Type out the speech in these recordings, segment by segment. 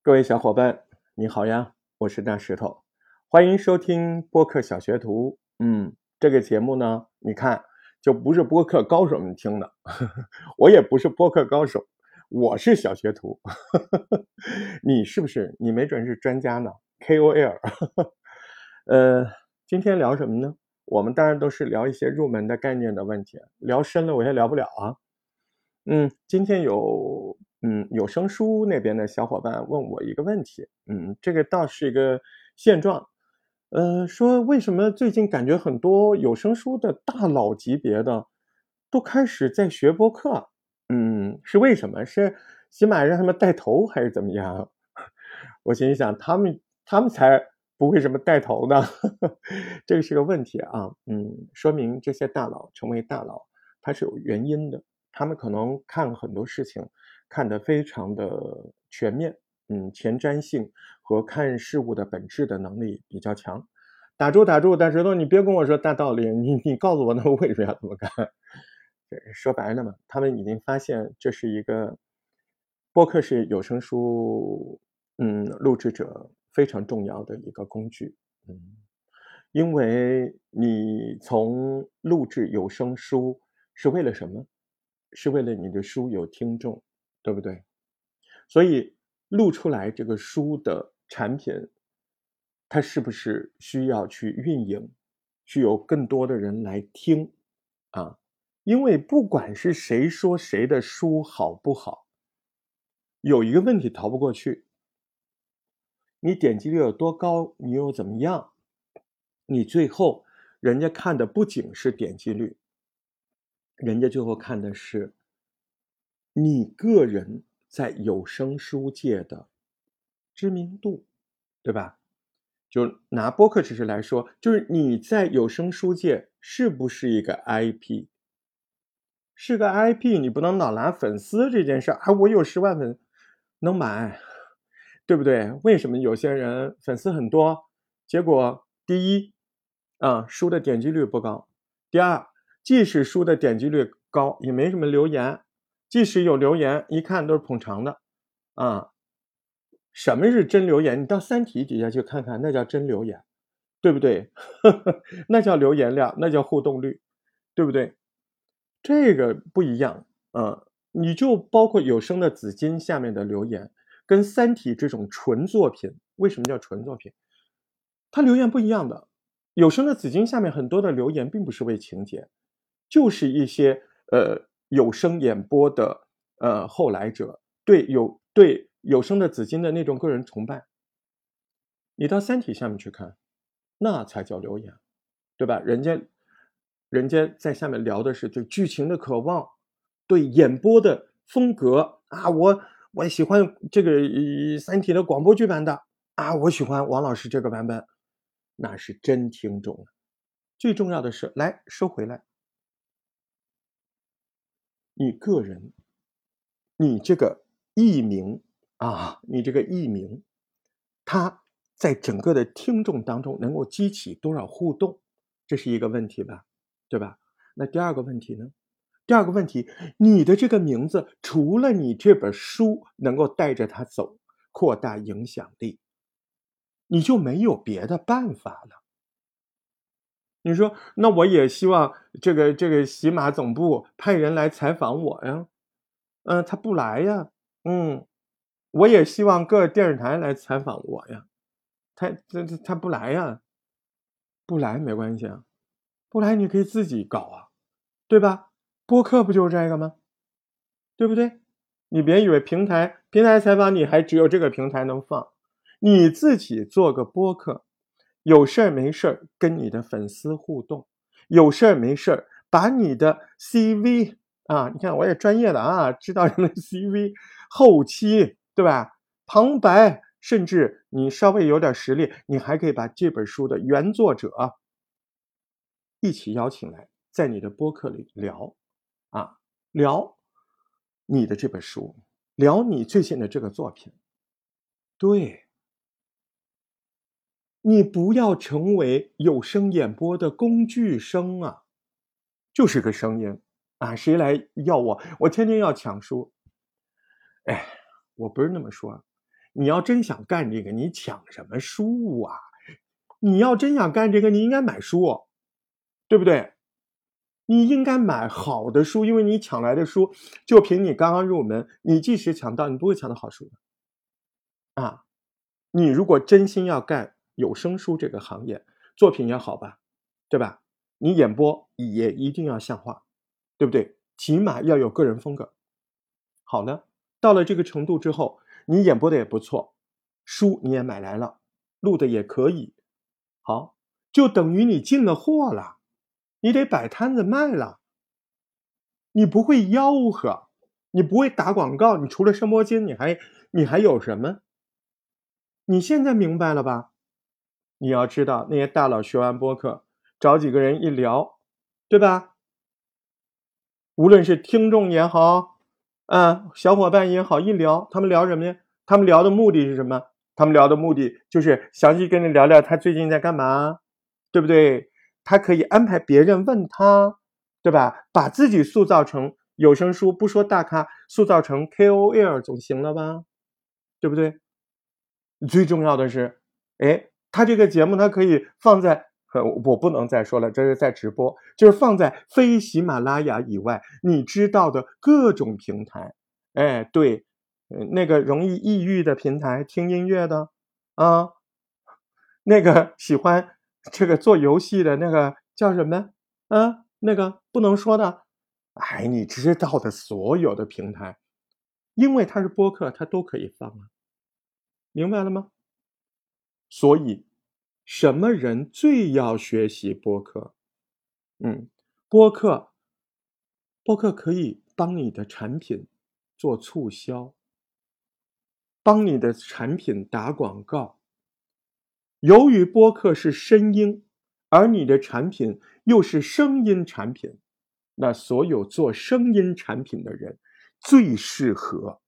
各位小伙伴，你好呀，我是大石头，欢迎收听播客小学徒。嗯，这个节目呢，你看就不是播客高手们听的，我也不是播客高手，我是小学徒。你是不是？你没准是专家呢，KOL。呃，今天聊什么呢？我们当然都是聊一些入门的概念的问题，聊深了我也聊不了啊。嗯，今天有。嗯，有声书那边的小伙伴问我一个问题，嗯，这个倒是一个现状，呃，说为什么最近感觉很多有声书的大佬级别的都开始在学播客？嗯，是为什么？是起码让他们带头还是怎么样？我心想，他们他们才不会什么带头呢，这个是个问题啊。嗯，说明这些大佬成为大佬，他是有原因的，他们可能看了很多事情。看得非常的全面，嗯，前瞻性和看事物的本质的能力比较强。打住打住，大石头，你别跟我说大道理，你你告诉我，那为什么要这么干？说白了嘛，他们已经发现这是一个播客是有声书，嗯，录制者非常重要的一个工具，嗯，因为你从录制有声书是为了什么？是为了你的书有听众。对不对？所以录出来这个书的产品，它是不是需要去运营，需有更多的人来听啊？因为不管是谁说谁的书好不好，有一个问题逃不过去：你点击率有多高，你又怎么样？你最后人家看的不仅是点击率，人家最后看的是。你个人在有声书界的知名度，对吧？就拿播客知识来说，就是你在有声书界是不是一个 IP？是个 IP，你不能老拿粉丝这件事啊，我有十万粉能买，对不对？为什么有些人粉丝很多，结果第一啊书的点击率不高，第二即使书的点击率高，也没什么留言。即使有留言，一看都是捧场的，啊，什么是真留言？你到《三体》底下去看看，那叫真留言，对不对？那叫留言量，那叫互动率，对不对？这个不一样，啊，你就包括有声的紫金下面的留言，跟《三体》这种纯作品，为什么叫纯作品？它留言不一样的。有声的紫金下面很多的留言，并不是为情节，就是一些呃。有声演播的呃后来者对有对有声的紫金的那种个人崇拜，你到《三体》下面去看，那才叫留言，对吧？人家人家在下面聊的是对剧情的渴望，对演播的风格啊，我我喜欢这个《三体》的广播剧版的啊，我喜欢王老师这个版本，那是真听众。最重要的是，来收回来。你个人，你这个艺名啊，你这个艺名，它在整个的听众当中能够激起多少互动，这是一个问题吧，对吧？那第二个问题呢？第二个问题，你的这个名字，除了你这本书能够带着它走，扩大影响力，你就没有别的办法了。你说，那我也希望这个这个喜马总部派人来采访我呀，嗯，他不来呀，嗯，我也希望各电视台来采访我呀，他他他不来呀，不来没关系啊，不来你可以自己搞啊，对吧？播客不就是这个吗？对不对？你别以为平台平台采访你还只有这个平台能放，你自己做个播客。有事儿没事儿跟你的粉丝互动，有事儿没事儿把你的 CV 啊，你看我也专业的啊，知道什么 CV 后期对吧？旁白，甚至你稍微有点实力，你还可以把这本书的原作者一起邀请来，在你的播客里聊啊，聊你的这本书，聊你最近的这个作品，对。你不要成为有声演播的工具声啊，就是个声音啊！谁来要我？我天天要抢书。哎，我不是那么说，你要真想干这个，你抢什么书啊？你要真想干这个，你应该买书，对不对？你应该买好的书，因为你抢来的书，就凭你刚刚入门，你即使抢到，你不会抢到好书的。啊，你如果真心要干有声书这个行业，作品也好吧，对吧？你演播也一定要像话，对不对？起码要有个人风格。好了，到了这个程度之后，你演播的也不错，书你也买来了，录的也可以，好，就等于你进了货了。你得摆摊子卖了，你不会吆喝，你不会打广告，你除了声波金，你还你还有什么？你现在明白了吧？你要知道，那些大佬学完播客，找几个人一聊，对吧？无论是听众也好，啊，小伙伴也好，一聊，他们聊什么呀？他们聊的目的是什么？他们聊的目的就是详细跟你聊聊他最近在干嘛，对不对？他可以安排别人问他，对吧？把自己塑造成有声书，不说大咖，塑造成 KOL 总行了吧？对不对？最重要的是，哎，他这个节目他可以放在，我不能再说了，这是在直播，就是放在非喜马拉雅以外你知道的各种平台。哎，对，那个容易抑郁的平台，听音乐的啊，那个喜欢。这个做游戏的那个叫什么？啊，那个不能说的。哎，你知道的所有的平台，因为它是播客，它都可以放啊。明白了吗？所以，什么人最要学习播客？嗯，播客，播客可以帮你的产品做促销，帮你的产品打广告。由于播客是声音，而你的产品又是声音产品，那所有做声音产品的人最适合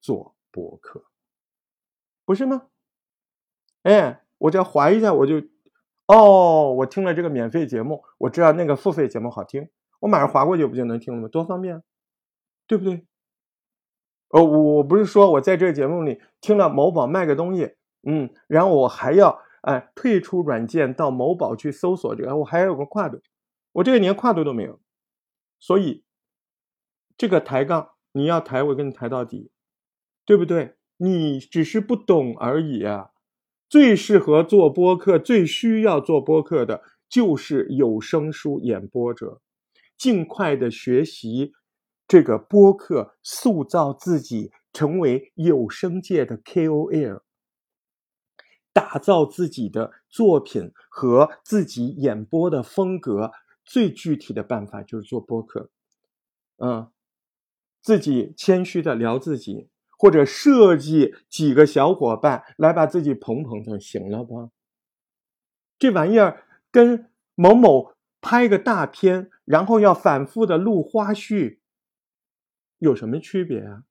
做播客，不是吗？哎，我再划一下，我就哦，我听了这个免费节目，我知道那个付费节目好听，我马上划过去不就能听了吗？多方便，对不对？哦，我我不是说我在这个节目里听了某宝卖个东西。嗯，然后我还要哎退出软件到某宝去搜索这个，我还要有个跨度，我这个连跨度都没有，所以这个抬杠你要抬，我跟你抬到底，对不对？你只是不懂而已啊。最适合做播客、最需要做播客的就是有声书演播者，尽快的学习这个播客，塑造自己成为有声界的 KOL。打造自己的作品和自己演播的风格，最具体的办法就是做播客，嗯，自己谦虚的聊自己，或者设计几个小伙伴来把自己捧捧就行了吧？这玩意儿跟某某拍个大片，然后要反复的录花絮，有什么区别啊？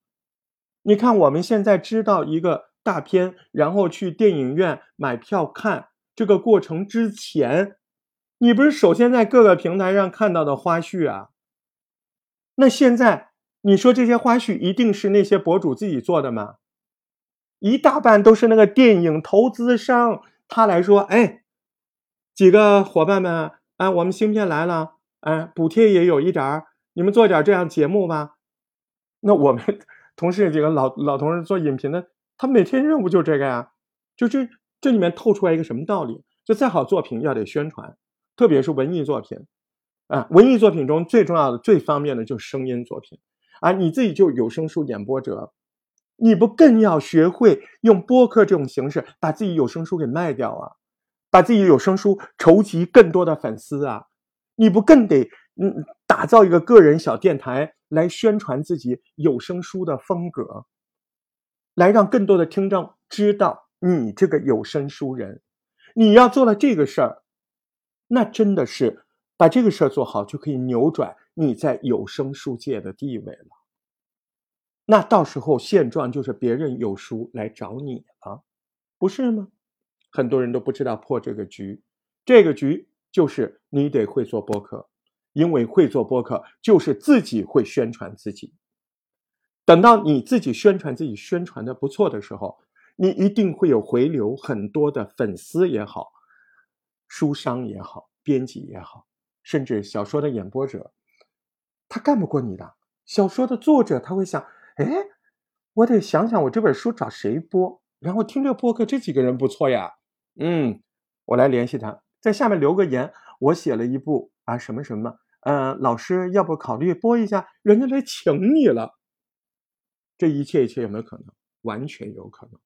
你看我们现在知道一个。大片，然后去电影院买票看这个过程之前，你不是首先在各个平台上看到的花絮啊？那现在你说这些花絮一定是那些博主自己做的吗？一大半都是那个电影投资商他来说，哎，几个伙伴们，哎，我们新片来了，哎，补贴也有一点儿，你们做点这样节目吧。那我们同事几个老老同事做影评的。他每天任务就这个呀，就这这里面透出来一个什么道理？就再好作品要得宣传，特别是文艺作品，啊，文艺作品中最重要的、最方便的就是声音作品，啊，你自己就有声书演播者，你不更要学会用播客这种形式把自己有声书给卖掉啊，把自己有声书筹集更多的粉丝啊，你不更得嗯打造一个个人小电台来宣传自己有声书的风格？来让更多的听众知道你这个有声书人，你要做了这个事儿，那真的是把这个事儿做好，就可以扭转你在有声书界的地位了。那到时候现状就是别人有书来找你了，不是吗？很多人都不知道破这个局，这个局就是你得会做播客，因为会做播客就是自己会宣传自己。等到你自己宣传自己宣传的不错的时候，你一定会有回流很多的粉丝也好，书商也好，编辑也好，甚至小说的演播者，他干不过你的。小说的作者他会想，哎，我得想想我这本书找谁播，然后听这播客，这几个人不错呀，嗯，我来联系他，在下面留个言，我写了一部啊什么什么，呃，老师要不考虑播一下，人家来请你了。这一切一切有没有可能？完全有可能。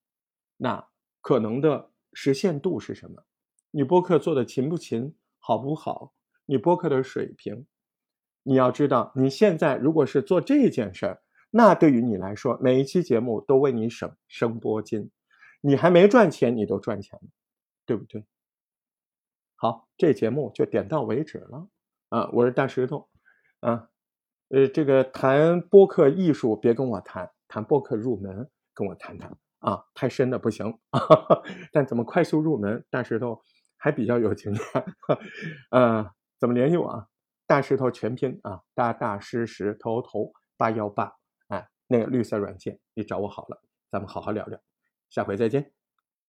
那可能的实现度是什么？你播客做的勤不勤，好不好？你播客的水平，你要知道，你现在如果是做这件事儿，那对于你来说，每一期节目都为你省声波金，你还没赚钱，你都赚钱了，对不对？好，这节目就点到为止了。啊，我是大石头，啊，呃，这个谈播客艺术，别跟我谈。谈播客入门，跟我谈谈啊，太深的不行。但怎么快速入门？大石头还比较有经验。呃，怎么联系我啊？大石头全拼啊，大大石石头头八幺八，哎，那个绿色软件，你找我好了，咱们好好聊聊。下回再见。